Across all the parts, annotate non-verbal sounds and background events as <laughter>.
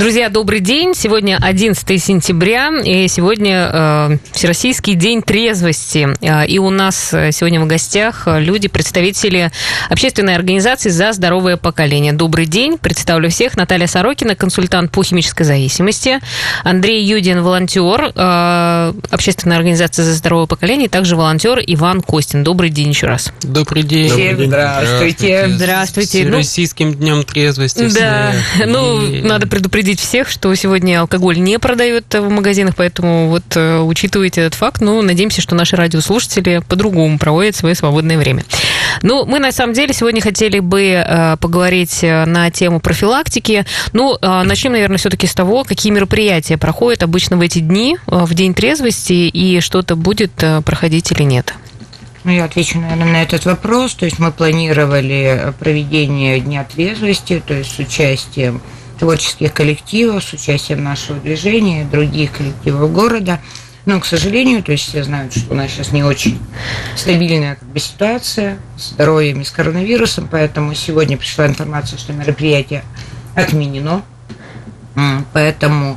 Друзья, добрый день. Сегодня 11 сентября, и сегодня э, Всероссийский день трезвости. Э, и у нас сегодня в гостях люди, представители общественной организации «За здоровое поколение». Добрый день. Представлю всех. Наталья Сорокина, консультант по химической зависимости. Андрей Юдин, волонтер э, общественной организации «За здоровое поколение», и также волонтер Иван Костин. Добрый день еще раз. Добрый день. Всем здравствуйте. Здравствуйте. С Российским днем трезвости. Да, всех. <laughs> ну, И- надо предупредить всех, что сегодня алкоголь не продают в магазинах, поэтому вот э, учитывайте этот факт. Ну, надеемся, что наши радиослушатели по-другому проводят свое свободное время. Ну, мы на самом деле сегодня хотели бы э, поговорить э, на тему профилактики. Ну, начнем, наверное, все-таки с того, какие мероприятия проходят обычно в эти дни, в день трезвости, и что-то будет проходить или нет. Ну, я отвечу, наверное, на этот вопрос. То есть мы планировали проведение Дня трезвости, то есть с участием творческих коллективов, с участием нашего движения, других коллективов города. Но, к сожалению, то есть все знают, что у нас сейчас не очень стабильная как бы, ситуация с здоровьем и с коронавирусом, поэтому сегодня пришла информация, что мероприятие отменено. Поэтому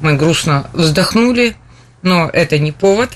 мы грустно вздохнули, но это не повод,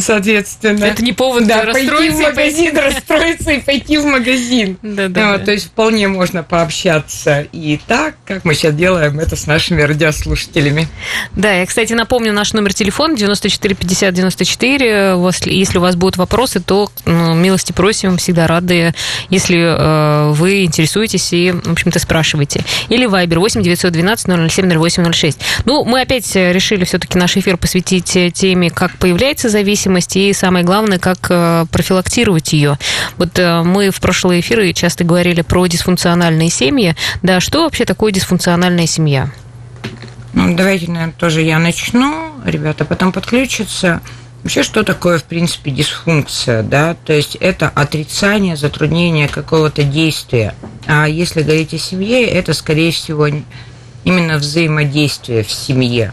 соответственно. Это не повод Да, расстроиться пойти в магазин, расстроиться и пойти в магазин. Да-да. Вот, то есть вполне можно пообщаться и так, как мы сейчас делаем это с нашими радиослушателями. Да, я, кстати, напомню наш номер телефона 94 50 94. Вас- Если у вас будут вопросы, то ну, милости просим, всегда рады, если э, вы интересуетесь и, в общем-то, спрашиваете. Или Viber 8 912 007 0806. Ну, мы опять э, решили все-таки наш эфир посвятить э, теме, как появляется зависимость и, самое главное, как э, профилактировать ее. Вот э, мы в прошлые эфиры часто говорили про дисфункциональные семьи. Да, что вообще такое дисфункциональная семья? Ну, давайте, наверное, тоже я начну, ребята потом подключатся. Вообще, что такое, в принципе, дисфункция, да? То есть это отрицание, затруднение какого-то действия. А если говорить о семье, это, скорее всего, именно взаимодействие в семье.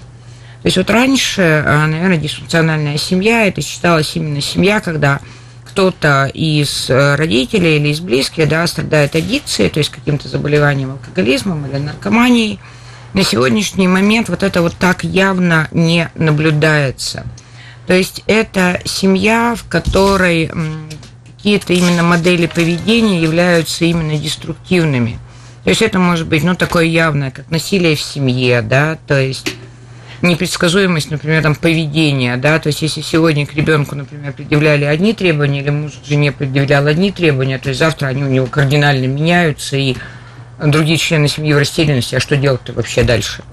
То есть вот раньше, а, наверное, дисфункциональная семья, это считалась именно семья, когда кто-то из э, родителей или из близких да, страдает аддикцией, то есть каким-то заболеванием, алкоголизмом или наркоманией. На сегодняшний момент вот это вот так явно не наблюдается. То есть это семья, в которой какие-то именно модели поведения являются именно деструктивными. То есть это может быть, ну, такое явное, как насилие в семье, да, то есть непредсказуемость, например, там, поведения, да, то есть если сегодня к ребенку, например, предъявляли одни требования, или муж жене предъявлял одни требования, то есть завтра они у него кардинально меняются, и другие члены семьи в растерянности, а что делать-то вообще дальше?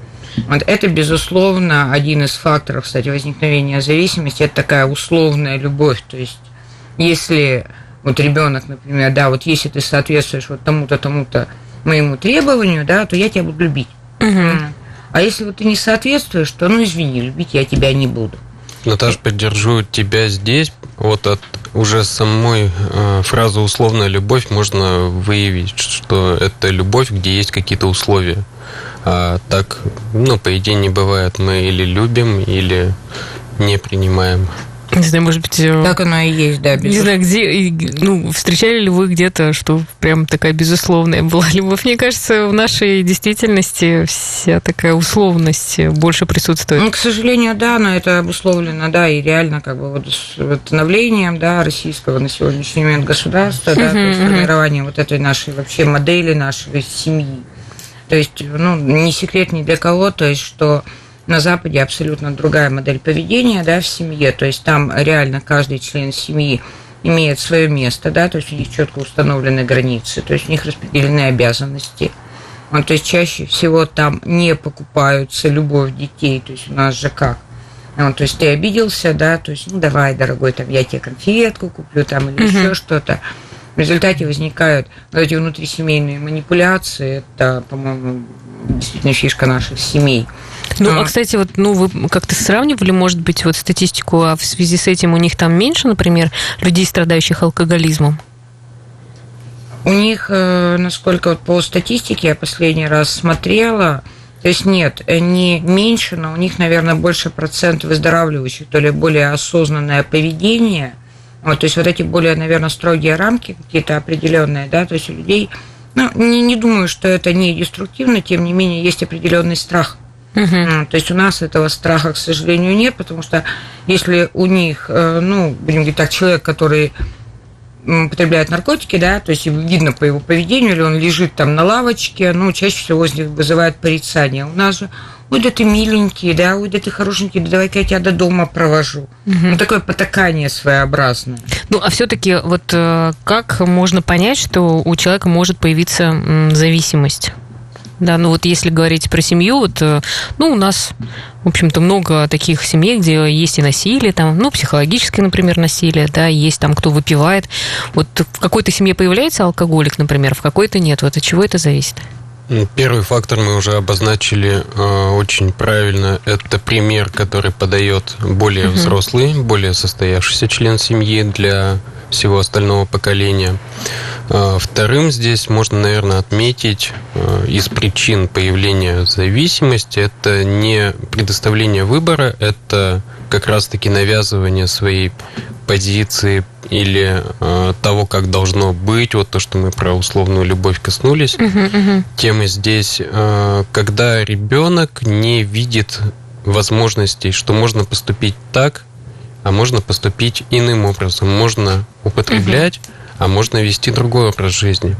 Вот это, безусловно, один из факторов, кстати, возникновения зависимости, это такая условная любовь, то есть если вот ребенок, например, да, вот если ты соответствуешь вот тому-то, тому-то моему требованию, да, то я тебя буду любить. М. А если вот ты не соответствуешь, то, ну, извини, любить я тебя не буду. Наташ, поддержу тебя здесь. Вот от уже самой э, фразы «условная любовь» можно выявить, что это любовь, где есть какие-то условия. А так, ну, по идее, не бывает. Мы или любим, или не принимаем. Не знаю, может быть, э, Так оно и есть, да, Не безусловно. знаю, где, ну, встречали ли вы где-то, что прям такая безусловная была любовь? Мне кажется, в нашей действительности вся такая условность больше присутствует. Ну, к сожалению, да, но это обусловлено, да, и реально как бы вот становлением, да, российского на сегодняшний момент государства, да, то есть Мгм, мгм. формированием вот этой нашей вообще модели нашей семьи. То есть, ну, не секрет ни для кого, то есть, что на Западе абсолютно другая модель поведения, да, в семье, то есть там реально каждый член семьи имеет свое место, да, то есть у них четко установлены границы, то есть у них распределены обязанности. Вот, то есть чаще всего там не покупаются любовь детей, то есть у нас же как? Вот, то есть ты обиделся, да, то есть, ну давай, дорогой, там я тебе конфетку куплю, там или Мгм. еще что-то. В результате возникают вот эти внутрисемейные манипуляции. Это, по-моему, действительно фишка наших семей. Ну, а, кстати, вот, ну, вы как-то сравнивали, может быть, вот статистику, а в связи с этим у них там меньше, например, людей, страдающих алкоголизмом? У них, э, насколько вот по статистике я последний раз смотрела, то есть нет, не меньше, но у них, наверное, больше процент выздоравливающих, то ли более осознанное поведение. Вот, то есть вот эти более, наверное, строгие рамки какие-то определенные, да, то есть у людей Ну, не, не думаю, что это не деструктивно, тем не менее, есть определенный страх. Угу. То есть у нас этого страха, к сожалению, нет, потому что если у них, э, ну, будем говорить так, человек, который употребляет наркотики, да, то есть видно по его поведению, или он лежит там на лавочке, ну, чаще всего из них вызывает порицание. У нас же, ой, да ты миленький, да, ой, да ты хорошенький, да давай-ка я тебя до дома провожу. Угу. Ну, такое потакание своеобразное. Ну, а все-таки вот э, как можно понять, что у человека может появиться зависимость? Да, ну вот если говорить про семью, вот, э, ну, у нас, в общем-то, много таких семей, где есть и насилие, там, ну, психологическое, например, насилие, да, есть там, кто выпивает. Вот в какой-то семье появляется алкоголик, например, в какой-то нет. Вот от чего это зависит? Ну, первый фактор мы уже обозначили э, очень правильно. Это пример, который подает более угу. взрослый, более состоявшийся член семьи для всего остального поколения. А, вторым здесь можно, наверное, отметить а, из причин появления зависимости это не предоставление выбора, это как раз-таки навязывание своей позиции или э, того, как должно быть, вот то, что мы про условную любовь коснулись. Uh-huh, uh-huh. Тема здесь, э, когда ребенок не видит возможностей, что можно поступить так, а можно поступить иным образом. Можно употреблять, угу. а можно вести другой образ жизни.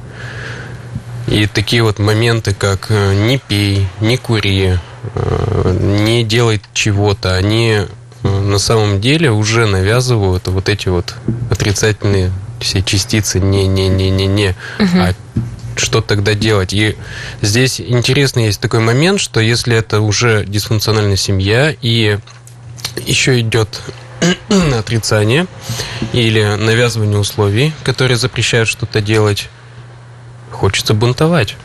И такие вот моменты, как э, не пей, не кури, э, не делай чего-то, они э, на самом деле уже навязывают вот эти вот отрицательные все частицы не-не-не-не-не. Угу. А что тогда делать? И здесь интересный есть такой момент, что если это уже дисфункциональная семья и еще идет <clears throat> отрицание или навязывание условий, которые запрещают что-то делать, хочется бунтовать.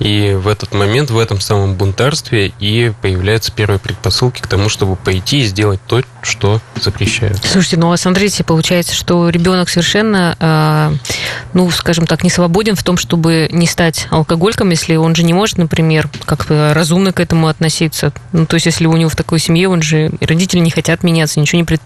И в этот момент, в этом самом бунтарстве и появляются первые предпосылки к тому, чтобы пойти и сделать то, что запрещают. Слушайте, ну а смотрите, получается, что ребенок совершенно, э, ну, скажем так, не свободен в том, чтобы не стать алкоголиком, если он же не может, например, как разумно к этому относиться. Ну, то есть, если у него в такой семье, он же, родители не хотят меняться, ничего не пред...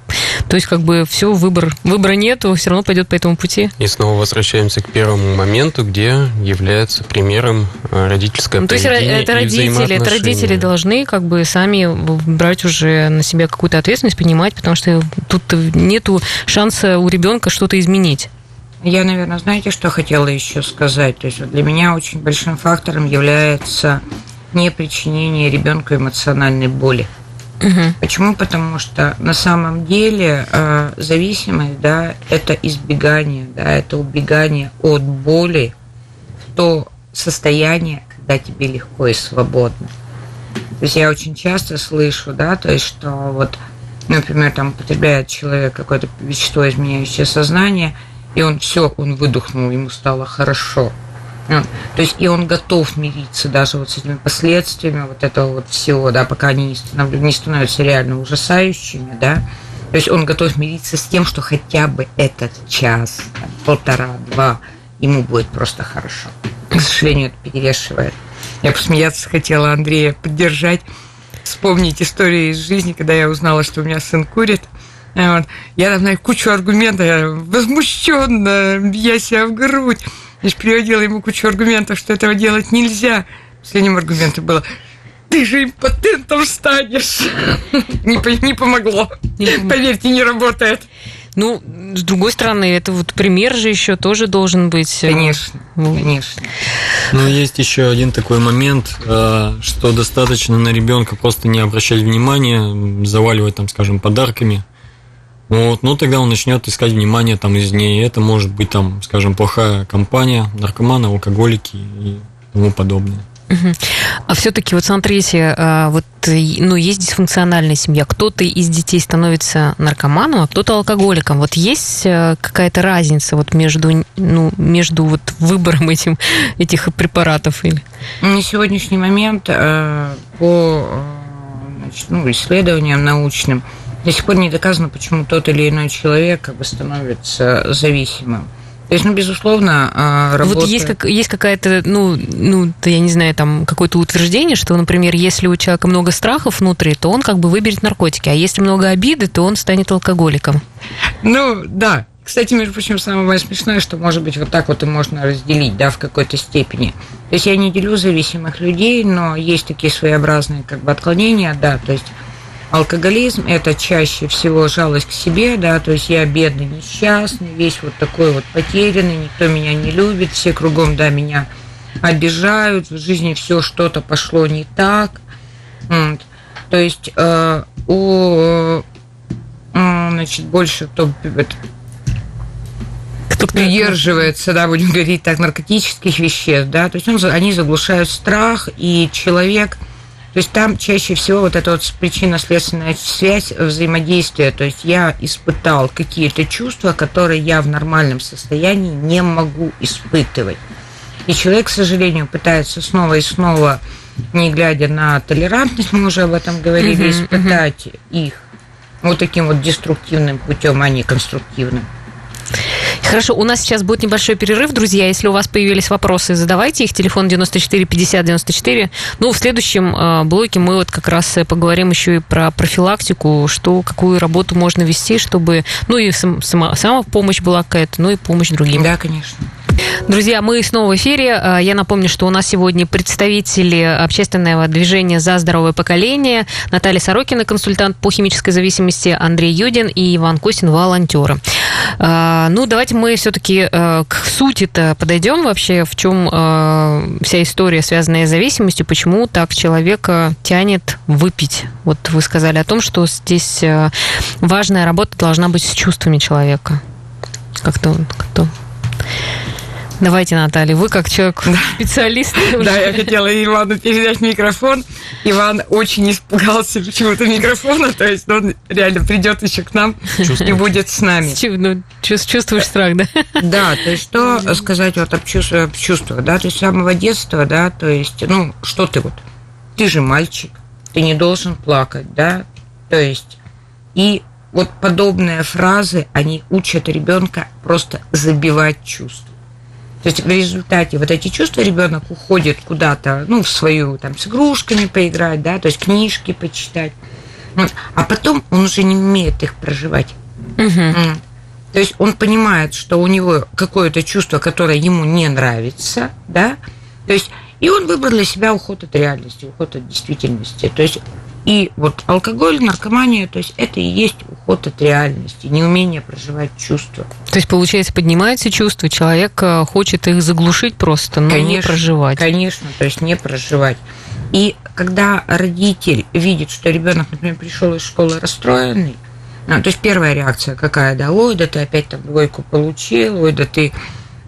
То есть, как бы все, выбор, выбора нету, все равно пойдет по этому пути. И снова возвращаемся к первому моменту, где является примером э, родительское ну, то есть это родители, это родители должны как бы сами брать уже на себя какую-то ответственность, понимать, потому что тут нету шанса у ребенка что-то изменить. Я, наверное, знаете, что хотела еще сказать? То есть вот для меня очень большим фактором является не причинение ребенку эмоциональной боли. Угу. Почему? Потому что на самом деле э, зависимость, да, это избегание, да, это убегание от боли в то состояние, когда тебе легко и свободно. То есть я очень часто слышу, да, то есть что вот, например, там употребляет человек какое-то вещество, изменяющее сознание, и он все, он выдохнул, ему стало хорошо. То есть и он готов мириться даже вот с этими последствиями вот этого вот всего, да, пока они не, станов... не становятся реально ужасающими, да. То есть он готов мириться с тем, что хотя бы этот час, полтора-два, ему будет просто хорошо к сожалению, это перевешивает. Я посмеяться хотела Андрея поддержать, вспомнить историю из жизни, когда я узнала, что у меня сын курит. Вот. Я там знаю кучу аргументов, я возмущенно, я себя в грудь. Я же приводила ему кучу аргументов, что этого делать нельзя. Последним аргументом было ты же импотентом станешь. <laughs> Не, не помогло. Поверьте, не работает. Ну, с другой стороны, это вот пример же еще тоже должен быть. Э, конечно, ну, конечно. Но есть еще один такой момент, э, что достаточно на ребенка просто не обращать внимания, заваливать там, скажем, подарками. Вот, ну тогда он начнет искать внимание там из ней. Это может быть там, скажем, плохая компания, наркоманы, алкоголики и тому подобное. А все-таки вот смотрите, а, вот ну есть дисфункциональная семья, кто-то из детей становится наркоманом, а кто-то алкоголиком. Вот есть э, какая-то разница вот между ну между вот выбором этим этих препаратов или? На сегодняшний момент э, по э, значит, ну, исследованиям научным до сих пор не доказано, почему тот или иной человек как бы становится зависимым. То есть, ну, безусловно, а, работа... Вот есть, как, есть какая-то, ну, ну, я не знаю, там, какое-то утверждение, что, например, если у человека много страхов внутри, то он как бы выберет наркотики, а если много обиды, то он станет алкоголиком. Ну, да, кстати, между прочим, самое смешное, что, может быть, вот так вот и можно разделить, да, в какой-то степени. То есть я не делю зависимых людей, но есть такие своеобразные как бы отклонения, да, то есть алкоголизм – это чаще всего жалость к себе, да, то есть я бедный, несчастный, весь вот такой вот потерянный, никто меня не любит, все кругом, да, меня обижают, в жизни все что-то пошло не так. Вот. То есть э, у, э, значит, больше кто кто придерживается, да, будем говорить так, наркотических веществ, да, то есть он, они заглушают страх, и человек, то есть там чаще всего вот эта вот причинно-следственная связь взаимодействия, то есть я испытал какие-то чувства, которые я в нормальном состоянии не могу испытывать. И человек, к сожалению, пытается снова и снова, не глядя на толерантность, мы уже об этом говорили, uh-huh, испытать uh-huh. их вот таким вот деструктивным путем, а не конструктивным. Хорошо, у нас сейчас будет небольшой перерыв, друзья. Если у вас появились вопросы, задавайте их. Телефон 94 50 94. Ну, в следующем э, блоке мы вот как раз поговорим еще и про профилактику, что, какую работу можно вести, чтобы, ну, и сама, сама помощь была какая-то, ну, и помощь другим. Да, конечно. Друзья, мы снова в эфире. А, я напомню, что у нас сегодня представители общественного движения «За здоровое поколение» Наталья Сорокина, консультант по химической зависимости, Андрей Юдин и Иван Костин, волонтеры. А, ну, давайте мы все-таки а, к сути-то подойдем вообще, в чем вся история, связанная с зависимостью, почему так человека тянет выпить. Вот вы сказали о том, что здесь важная работа должна быть с чувствами человека. Как-то как-то Давайте, Наталья, вы как человек специалист. <laughs> Да, я хотела Ивану передать микрофон. Иван очень испугался почему-то микрофона, то есть он реально придет еще к нам и будет с нами. Ну, чувствуешь страх, да? <laughs> Да, то есть что сказать вот об чувствах, да, то есть с самого детства, да, то есть, ну, что ты вот, ты же мальчик, ты не должен плакать, да, то есть, и вот подобные фразы, они учат ребенка просто забивать чувства. То есть в результате вот эти чувства ребенок уходит куда-то, ну, в свою, там, с игрушками поиграть, да, то есть книжки почитать. Вот. А потом он уже не умеет их проживать. Угу. То есть он понимает, что у него какое-то чувство, которое ему не нравится, да, то есть и он выбрал для себя уход от реальности, уход от действительности. То есть и вот алкоголь, наркомания, то есть это и есть уход от реальности, неумение проживать чувства. То есть, получается, поднимаются чувства, человек э, хочет их заглушить просто, но конечно, не проживать. Конечно, то есть не проживать. И когда родитель видит, что ребенок, например, пришел из школы расстроенный, ну, то есть первая реакция какая, да, ой, да ты опять там двойку получил, ой, да ты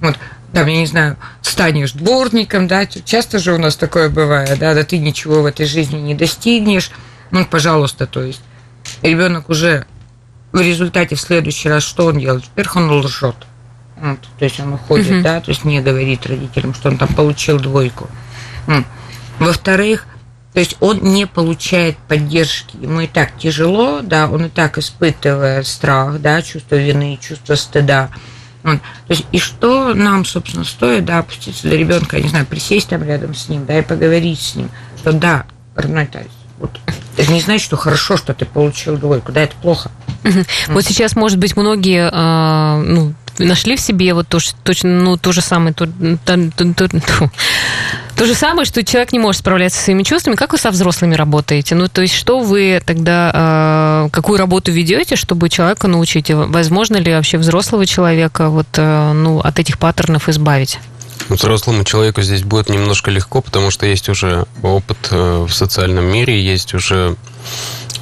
вот там, я не знаю, станешь дворником, да, часто же у нас такое бывает, да, да ты ничего в этой жизни не достигнешь, ну, пожалуйста, то есть ребенок уже в результате в следующий раз что он делает? Во-первых, он лжет. Вот, то есть он уходит, uh-huh. да, то есть не говорит родителям, что он там получил двойку. Во-вторых, то есть он не получает поддержки. Ему и так тяжело, да, он и так испытывает страх, да, чувство вины, чувство стыда. Вот. То есть, и что нам, собственно, стоит, да, опуститься до ребенка, я не знаю, присесть там рядом с ним, да, и поговорить с ним, что да, родной Тарис, вот это не значит, что хорошо, что ты получил двойку, да, это плохо. Вот сейчас, может быть, многие а, ну, нашли в себе вот то, точно, ну, то же самое, то, то, то, то, то же самое, что человек не может справляться со своими чувствами. Как вы со взрослыми работаете? Ну, то есть, что вы тогда, э, какую работу ведете, чтобы человека научить? Возможно ли вообще взрослого человека вот, э, ну, от этих паттернов избавить? Взрослому человеку здесь будет немножко легко, потому что есть уже опыт э, в социальном мире, есть уже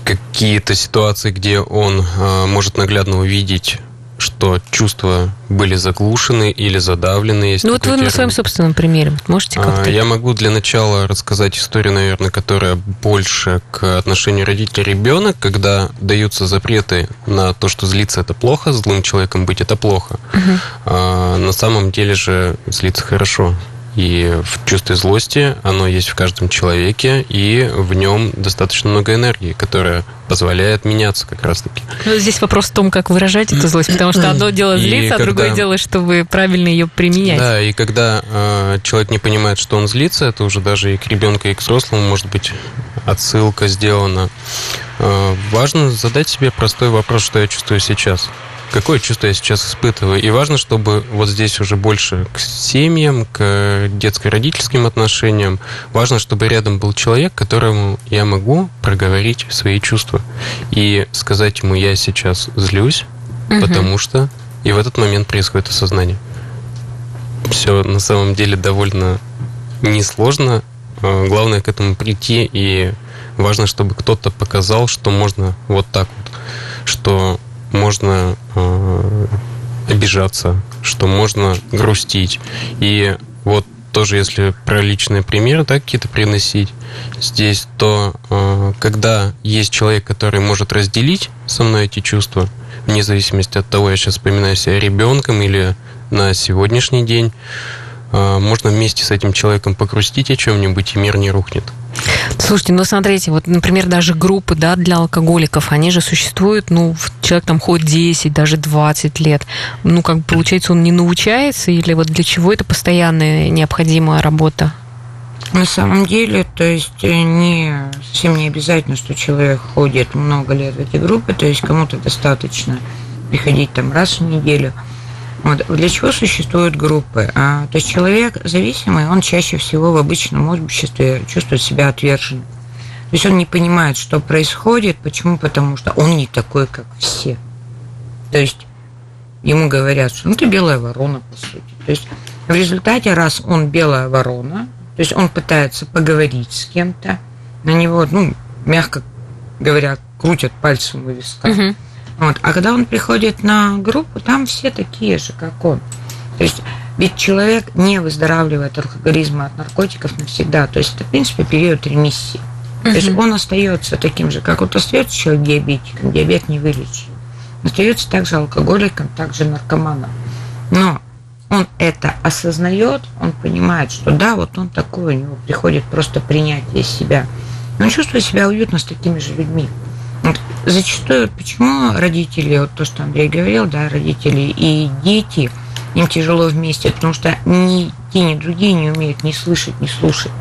какие-то ситуации, где он э, может наглядно увидеть что чувства были заглушены или задавлены. Есть ну вот вы термин. на своем собственном примере можете а, как-то... Я могу для начала рассказать историю, наверное, которая больше к отношению родителя ребенок, когда даются запреты на то, что злиться это плохо, злым человеком быть это плохо. Угу. А, на самом деле же злиться хорошо. И в чувстве злости оно есть в каждом человеке, и в нем достаточно много энергии, которая позволяет меняться как раз-таки. Ну, здесь вопрос в том, как выражать эту злость, потому что одно <clears throat> дело злиться, а другое дело, чтобы правильно ее применять. Да, и когда э, человек не понимает, что он злится, это уже даже и к ребенку, и к взрослому может быть отсылка сделана. Э, важно задать себе простой вопрос, что я чувствую сейчас. Какое чувство я сейчас испытываю. И важно, чтобы вот здесь уже больше к семьям, к детско-родительским отношениям, важно, чтобы рядом был человек, которому я могу проговорить свои чувства и сказать ему, я сейчас злюсь, угу. потому что... И в этот момент происходит осознание. Все на самом деле довольно несложно. А, главное к этому прийти, и важно, чтобы кто-то показал, что можно вот так вот, что можно э, обижаться, что можно грустить. И вот тоже, если про личные примеры, да, какие-то приносить здесь, то э, когда есть человек, который может разделить со мной эти чувства, вне зависимости от того, я сейчас вспоминаю себя ребенком или на сегодняшний день, можно вместе с этим человеком покрустить о чем-нибудь, и мир не рухнет. Слушайте, ну смотрите, вот, например, даже группы да, для алкоголиков, они же существуют, ну, человек там ходит 10, даже 20 лет. Ну, как бы получается, он не научается, или вот для чего это постоянная необходимая работа? На самом деле, то есть э, не совсем не обязательно, что человек ходит много лет в эти группы, то есть кому-то достаточно приходить там раз в неделю – вот. Для чего существуют группы? А, то есть человек зависимый, он чаще всего в обычном обществе чувствует себя отверженным. То есть он не понимает, что происходит. Почему? Потому что он не такой, как все. То есть ему говорят, что ну ты белая ворона, по сути. То есть в результате, раз он белая ворона, то есть он пытается поговорить с кем-то, на него, ну, мягко говоря, крутят пальцем у виска. Угу. Вот. А когда он приходит на группу, там все такие же, как он. То есть ведь человек не выздоравливает от алкоголизма, от наркотиков навсегда. То есть это, в принципе, период ремиссии. То есть он остается таким же, как вот остается человек диабетиком, диабет не вылечить. Остается также алкоголиком, также наркоманом. Но он это осознает, он понимает, что да, вот он такой, у него приходит просто принятие себя. Он чувствует себя уютно с такими же людьми. Зачастую, почему родители, вот то, что Андрей говорил, да, родители и дети, им тяжело вместе, потому что ни те, ни другие не умеют ни слышать, ни слушать.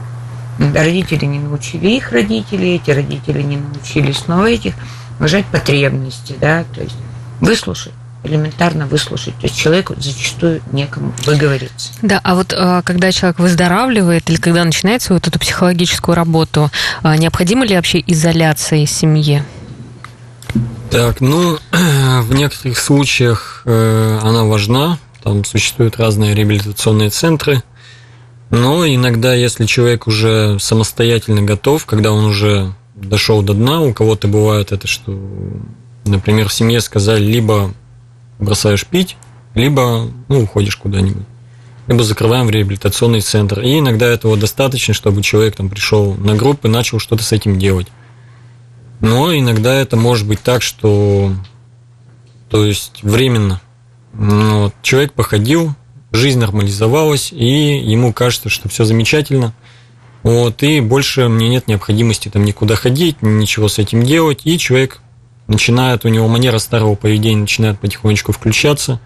Родители не научили их родители, эти родители не научили снова этих уважать потребности, да, то есть выслушать элементарно выслушать. То есть человеку зачастую некому выговориться. Да, а вот а, когда человек выздоравливает или когда начинает свою вот эту психологическую работу, а, необходима ли вообще изоляция из семьи? Так, ну, <clears throat> в некоторых случаях э, она важна. Там существуют разные реабилитационные центры. Но иногда, если человек уже самостоятельно готов, когда он уже дошел до дна, у кого-то бывает это, что, например, в семье сказали, либо бросаешь пить, либо ну, уходишь куда-нибудь. Либо закрываем в реабилитационный центр. И иногда этого достаточно, чтобы человек там пришел на группу и начал что-то с этим делать. Но иногда это может быть так, что то есть временно. Ну, вот, человек походил, жизнь нормализовалась, и ему кажется, что все замечательно. Вот, и больше мне нет необходимости там никуда ходить, ничего с этим делать. И человек начинает, у него манера старого поведения начинает потихонечку включаться.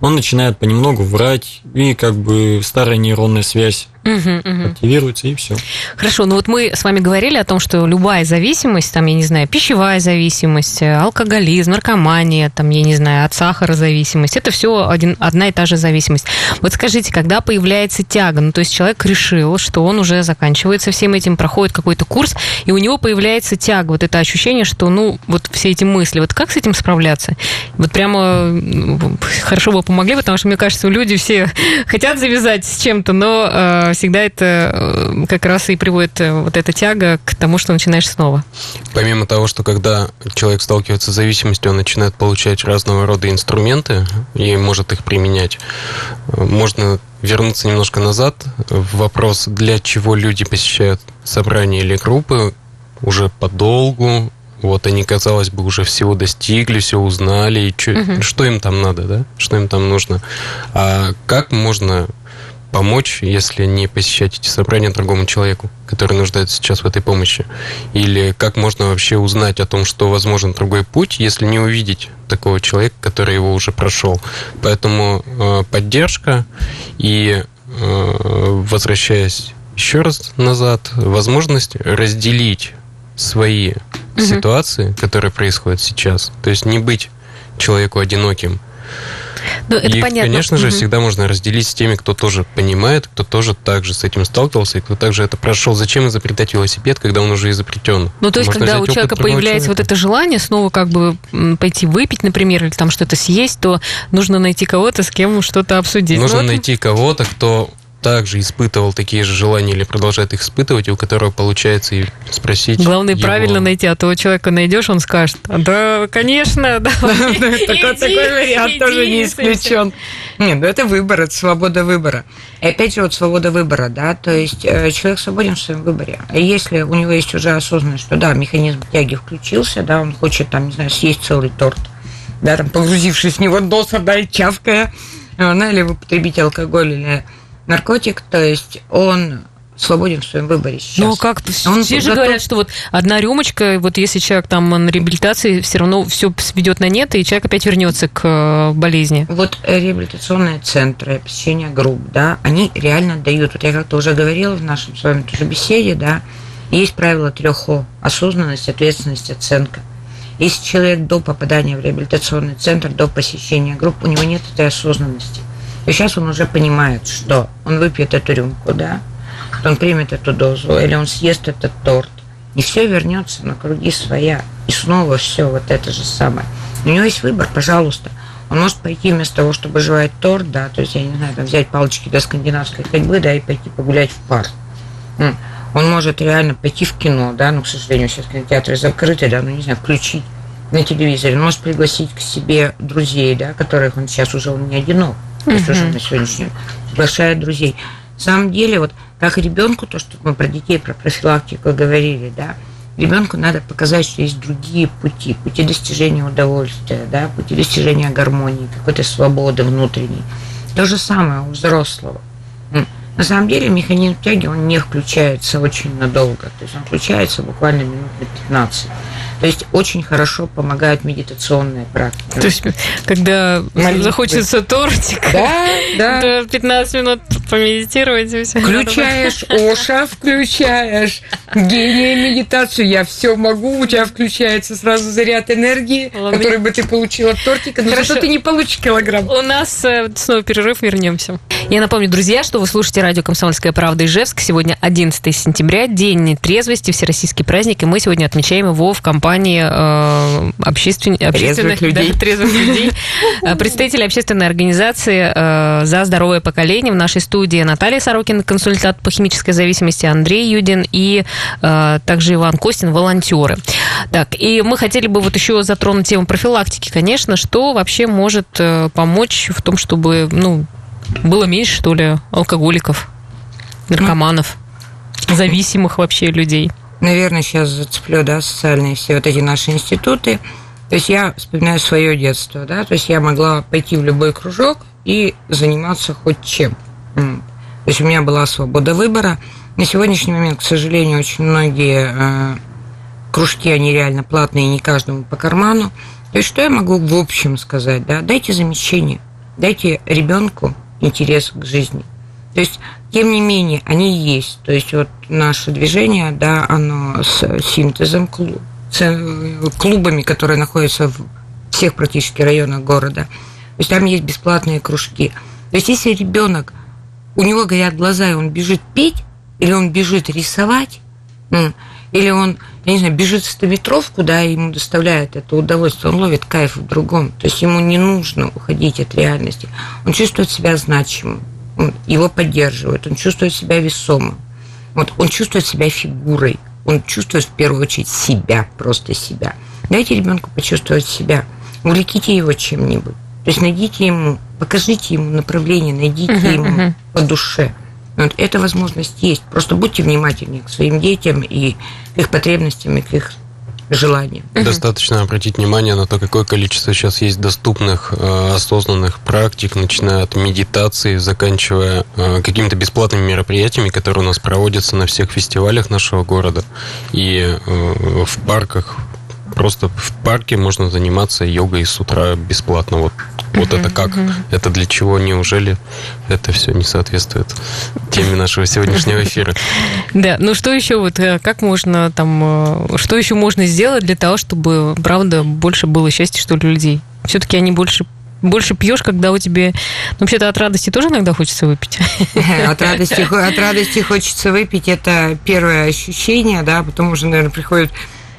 Он начинает понемногу врать, и как бы старая нейронная связь угу, угу. активируется и все. Хорошо, ну вот мы с вами говорили о том, что любая зависимость, там, я не знаю, пищевая зависимость, алкоголизм, наркомания, там, я не знаю, от сахара зависимость, это все один, одна и та же зависимость. Вот скажите, когда появляется тяга, ну то есть человек решил, что он уже заканчивается всем этим, проходит какой-то курс, и у него появляется тяга, вот это ощущение, что, ну, вот все эти мысли, вот как с этим справляться? Вот прямо хорошо бы помогли, потому что, мне кажется, люди все <laughs> хотят завязать с чем-то, но э, всегда это э, как раз и приводит э, вот эта тяга к тому, что начинаешь снова. Помимо того, что когда человек сталкивается с зависимостью, он начинает получать разного рода инструменты и может их применять, можно вернуться немножко назад в вопрос, для чего люди посещают собрания или группы уже подолгу, вот они, казалось бы, уже всего достигли, все узнали, и чё, угу. что им там надо, да? Что им там нужно? А как можно помочь, если не посещать эти собрания другому человеку, который нуждается сейчас в этой помощи? Или как можно вообще узнать о том, что возможен другой путь, если не увидеть такого человека, который его уже прошел? Поэтому э, поддержка и э, возвращаясь еще раз назад, возможность разделить свои угу. ситуации, которые происходят сейчас. То есть не быть человеку одиноким. Ну, это Их, понятно. конечно же, Мгм. всегда можно разделить с теми, кто тоже понимает, кто тоже так же с этим сталкивался, и кто также это прошел. Зачем изобретать велосипед, когда он уже изобретен? Ну, то есть, Можно когда у человека появляется вот человека. это желание снова как бы пойти выпить, например, или там что-то съесть, то нужно найти кого-то, с кем что-то обсудить. Нужно Ну, вот найти кого-то, кто также испытывал такие же желания или продолжает их испытывать, у которого получается и спросить. Главное его. правильно найти, а то человека найдешь, он скажет, да, конечно, <laughs> <laughs> да. Такой вариант тоже не исключен. Нет, ну это выбор, это свобода выбора. И опять же, вот свобода выбора, да, то есть э, человек свободен в своем выборе. А если у него есть уже осознанность, что да, механизм тяги включился, да, он хочет там, не знаю, съесть целый торт, да, там, погрузившись в него носом, да, и чавкая, э, ну, или употребить алкоголь или наркотик, то есть он свободен в своем выборе сейчас. Ну, как Он все же готов- говорят, что вот одна рюмочка, вот если человек там на реабилитации, все равно все сведет на нет, и человек опять вернется к э, болезни. Вот реабилитационные центры, посещение групп, да, они реально дают. Вот я как-то уже говорила в нашем с вами тоже беседе, да, есть правило трех О. Осознанность, ответственность, оценка. Если человек до попадания в реабилитационный центр, до посещения групп, у него нет этой осознанности. И сейчас он уже понимает, что он выпьет эту рюмку, да, он примет эту дозу, или он съест этот торт. И все вернется на круги своя. И снова все вот это же самое. У него есть выбор, пожалуйста. Он может пойти вместо того, чтобы жевать торт, да, то есть, я не знаю, там, взять палочки до скандинавской ходьбы, да, и пойти погулять в парк. Он может реально пойти в кино, да, ну, к сожалению, сейчас кинотеатры закрыты, да, ну, не знаю, включить на телевизоре. Он может пригласить к себе друзей, да, которых он сейчас уже он не одинок. То есть на сегодняшний день друзей. На самом деле, вот как ребенку, то, что мы про детей, про профилактику говорили, да, ребенку надо показать, что есть другие пути, пути достижения удовольствия, да, пути достижения гармонии, какой-то свободы внутренней. То же самое у взрослого. На самом деле механизм тяги, он не включается очень надолго. То есть он включается буквально минут на 15. То есть очень хорошо помогают медитационные практики. То есть, когда Молитвы. захочется тортик, Да, да. то 15 минут помедитировать и все. Включаешь <laughs> Оша, включаешь гения медитацию, я все могу, у тебя включается сразу заряд энергии, Ладно. который бы ты получила от тортика, но Хорошо. зато ты не получишь килограмм. У нас э, снова перерыв, вернемся. Я напомню, друзья, что вы слушаете радио «Комсомольская правда» Ижевск. Сегодня 11 сентября, День трезвости, всероссийский праздник, и мы сегодня отмечаем его в компании э, обществен- общественных людей. да, трезвых людей. Э, Представители общественной организации э, «За здоровое поколение» в нашей студии Наталья Сорокина, консультант по химической зависимости, Андрей Юдин и э, также Иван Костин, волонтеры. Так, и мы хотели бы вот еще затронуть тему профилактики, конечно, что вообще может э, помочь в том, чтобы, ну, было меньше, что ли, алкоголиков, наркоманов, зависимых вообще людей. Наверное, сейчас зацеплю, да, социальные все вот эти наши институты. То есть я вспоминаю свое детство, да, то есть я могла пойти в любой кружок и заниматься хоть чем. То есть у меня была свобода выбора. На сегодняшний момент, к сожалению, очень многие э, кружки, они реально платные, не каждому по карману. То есть что я могу в общем сказать, да? Дайте замещение, дайте ребенку интерес к жизни. То есть, тем не менее, они есть. То есть, вот наше движение, да, оно с синтезом клуб, с клубами, которые находятся в всех практически районах города. То есть, там есть бесплатные кружки. То есть, если ребенок, у него горят глаза, и он бежит петь, или он бежит рисовать, или он, я не знаю, бежит в стометровку, да, и ему доставляет это удовольствие, он ловит кайф в другом. То есть ему не нужно уходить от реальности. Он чувствует себя значимым, его поддерживают, он чувствует себя весомым. Вот, он чувствует себя фигурой, он чувствует в первую очередь себя, просто себя. Дайте ребенку почувствовать себя, увлеките его чем-нибудь. То есть найдите ему, покажите ему направление, найдите Мгм, ему мгм. по душе. Вот эта возможность есть. Просто будьте внимательнее к своим детям и к их потребностям, и к их желаниям. Достаточно обратить внимание на то, какое количество сейчас есть доступных э, осознанных практик, начиная от медитации, заканчивая э, какими-то бесплатными мероприятиями, которые у нас проводятся на всех фестивалях нашего города и э, в парках. Просто в парке можно заниматься йогой с утра бесплатно. Вот Вот это как? Это для чего? Неужели это все не соответствует теме нашего сегодняшнего эфира? <laughs> Да, ну что еще вот, э, как можно там, э, что еще можно сделать для того, чтобы, правда, больше было счастья, что ли, людей? Все-таки они больше больше пьешь, когда у тебя... Ну, вообще-то от радости тоже иногда хочется выпить. <laughs> От радости, от радости хочется выпить. Это первое ощущение, да, потом уже, наверное, приходит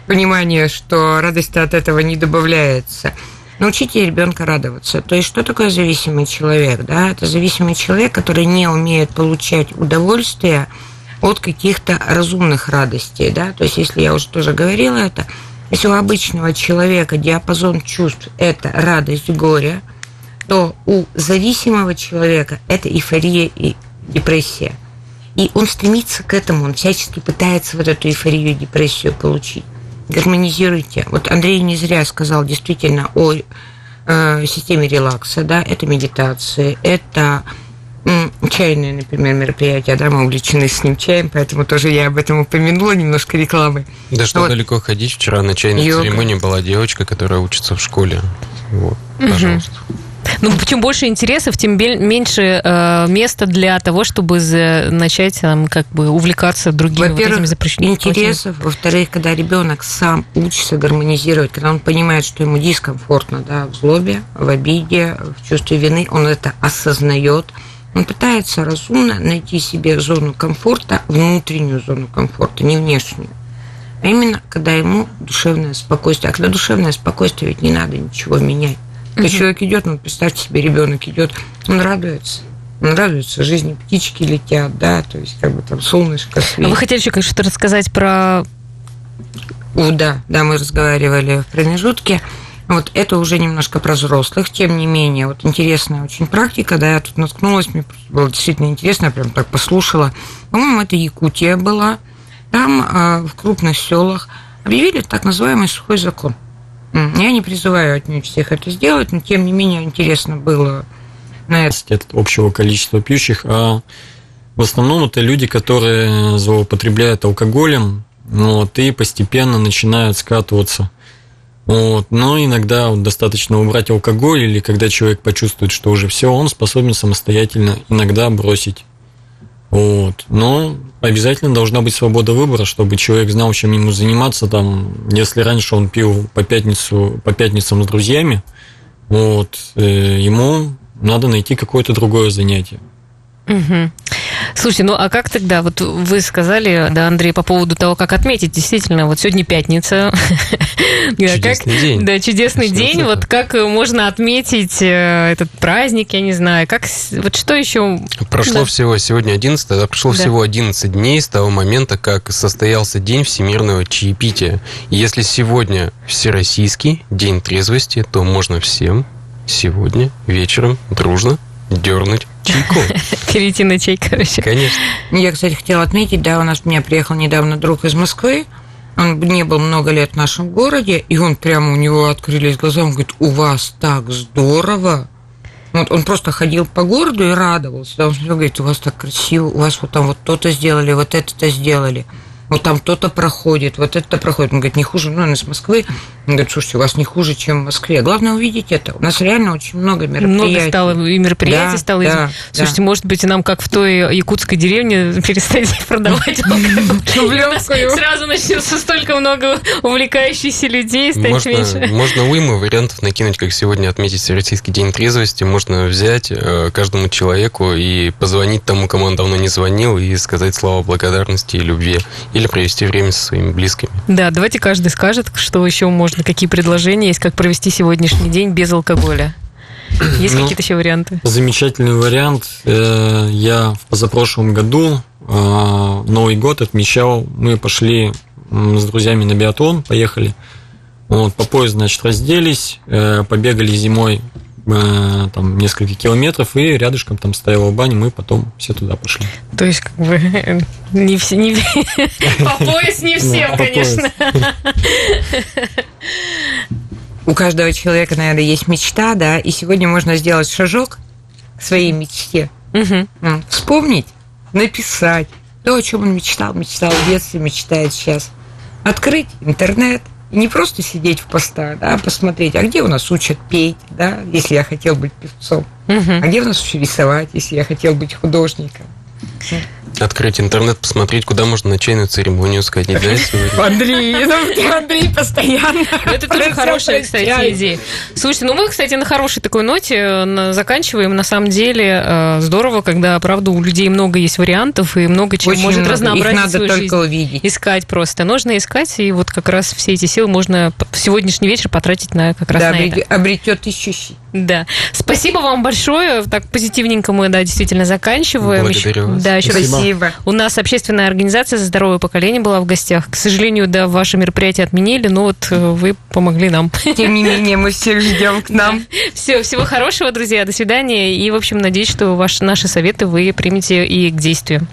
понимание, что радость от этого не добавляется. Научите ребенка радоваться. То есть, что такое зависимый человек? Да? Это зависимый человек, который не умеет получать удовольствие от каких-то разумных радостей. Да? То есть, если я уже тоже говорила это, если у обычного человека диапазон чувств – это радость, горе, то у зависимого человека это эйфория и депрессия. И он стремится к этому, он всячески пытается вот эту эйфорию и депрессию получить гармонизируйте. Вот Андрей не зря сказал действительно о э, системе релакса, да, это медитации, это чайные, например, мероприятия, да, мы увлечены с ним чаем, поэтому тоже я об этом упомянула, немножко рекламы. Да что вот. далеко ходить, вчера на чайной Йога. церемонии была девочка, которая учится в школе. Вот, пожалуйста. Угу. Ну, чем больше интересов, тем меньше э, места для того, чтобы за, начать там, как бы увлекаться другими вот этими запрещенными интересов. Во-вторых, когда ребенок сам учится гармонизировать, когда он понимает, что ему дискомфортно да, в злобе, в обиде, в чувстве вины, он это осознает, он пытается разумно найти себе зону комфорта, внутреннюю зону комфорта, не внешнюю. А именно, когда ему душевное спокойствие. А когда душевное спокойствие, ведь не надо ничего менять. Когда угу. человек идет, ну, представьте себе, ребенок идет, он радуется. Он радуется, жизни птички летят, да, то есть как бы там солнышко светит. А вы хотели еще что-то рассказать про... О, да, да, мы разговаривали в промежутке. Вот это уже немножко про взрослых, тем не менее, вот интересная очень практика, да, я тут наткнулась, мне было действительно интересно, я прям так послушала. По-моему, это Якутия была. Там э, в крупных селах объявили так называемый сухой закон – я не призываю отнюдь всех это сделать, но тем не менее интересно было на это. От общего количества пьющих, а в основном это люди, которые злоупотребляют алкоголем, вот, и постепенно начинают скатываться. Вот. Но иногда достаточно убрать алкоголь, или когда человек почувствует, что уже все, он способен самостоятельно иногда бросить. Вот. Но обязательно должна быть свобода выбора, чтобы человек знал, чем ему заниматься. Там, если раньше он пил по, пятницу, по пятницам с друзьями, вот, э, ему надо найти какое-то другое занятие. Угу. Слушайте, ну а как тогда, вот вы сказали, да, Андрей, по поводу того, как отметить, действительно, вот сегодня пятница. <laughs> Чудесный день. Да, чудесный день. Вот как можно отметить э, этот праздник, я не знаю, как, вот что еще? Прошло всего, сегодня 11, да, прошло всего 11 дней с того момента, как состоялся День всемирного чаепития. Если сегодня всероссийский день трезвости, то можно всем сегодня вечером дружно дернуть чайку. <laughs> Перейти на чай, короче. Конечно. Я, кстати, хотела отметить, да, у нас у меня приехал недавно друг из Москвы, он не был много лет в нашем городе, и он прямо у него открылись глаза, он говорит, у вас так здорово. Вот он просто ходил по городу и радовался. Он говорит, у вас так красиво, у вас вот там вот то-то сделали, вот это-то сделали вот там кто-то проходит, вот это проходит. Он говорит, не хуже, ну, он из Москвы. Он говорит, слушайте, у вас не хуже, чем в Москве. Главное увидеть это. У нас реально очень много мероприятий. Много стало, и мероприятий да, стало. Да, Слушайте, да. может быть, нам, как в той якутской деревне, <laughs> перестать продавать <laughs> Сразу начнется столько много увлекающихся людей, стать меньше. Можно уйму вариантов накинуть, как сегодня отметить Всероссийский день трезвости. Можно взять э, каждому человеку и позвонить тому, кому он давно не звонил, и сказать слова благодарности и любви. Или провести время со своими близкими. Да, давайте каждый скажет, что еще можно, какие предложения есть, как провести сегодняшний день без алкоголя. <clears throat> Есть ну, какие-то еще варианты? Замечательный вариант. Э, я в позапрошлом году э, Новый год отмечал. Мы пошли с друзьями на биатлон, поехали. Вот, по поезду, значит, разделись, э, побегали зимой Э, там несколько километров, и рядышком там стояла баня, мы потом все туда пошли. То есть, как бы, <laughs> не все, не <laughs> по пояс не всем, конечно. <laughs> У каждого человека, наверное, есть мечта, да, и сегодня можно сделать шажок к своей мечте. Вспомнить, написать то, о чем он мечтал, мечтал в детстве, мечтает сейчас. Открыть интернет, не просто сидеть в постах, да, а посмотреть, а где у нас учат петь, да, если я хотел быть певцом, Мгм. а где у нас учат рисовать, если я хотел быть художником. Открыть интернет, посмотреть, куда можно на чайную церемонию сходить, да, сегодня? Андрей, ну, Андрей постоянно. Ну, Это тоже хорошая, кстати, идея. Слушайте, ну мы, кстати, на хорошей такой ноте э, заканчиваем. На самом деле э, здорово, когда, правда, у людей много есть вариантов и много чего Очень может много. разнообразить Их надо только жизнь. увидеть. Искать просто. Нужно искать, и вот как раз все эти силы можно в сегодняшний вечер потратить на как раз Да, на это. обретет, обретет ищущий. Да. Спасибо вам большое. Так позитивненько мы, да, действительно заканчиваем. Благодарю Еще- вас. Да, еще раз Спасибо. у нас общественная организация за здоровое поколение была в гостях. К сожалению, да, ваше мероприятие отменили, но вот э, вы помогли нам. Тем не менее, мы всех ждем к нам. <laughs> Все, всего хорошего, друзья. До свидания. И, в общем, надеюсь, что ваши, наши советы вы примете и к действию.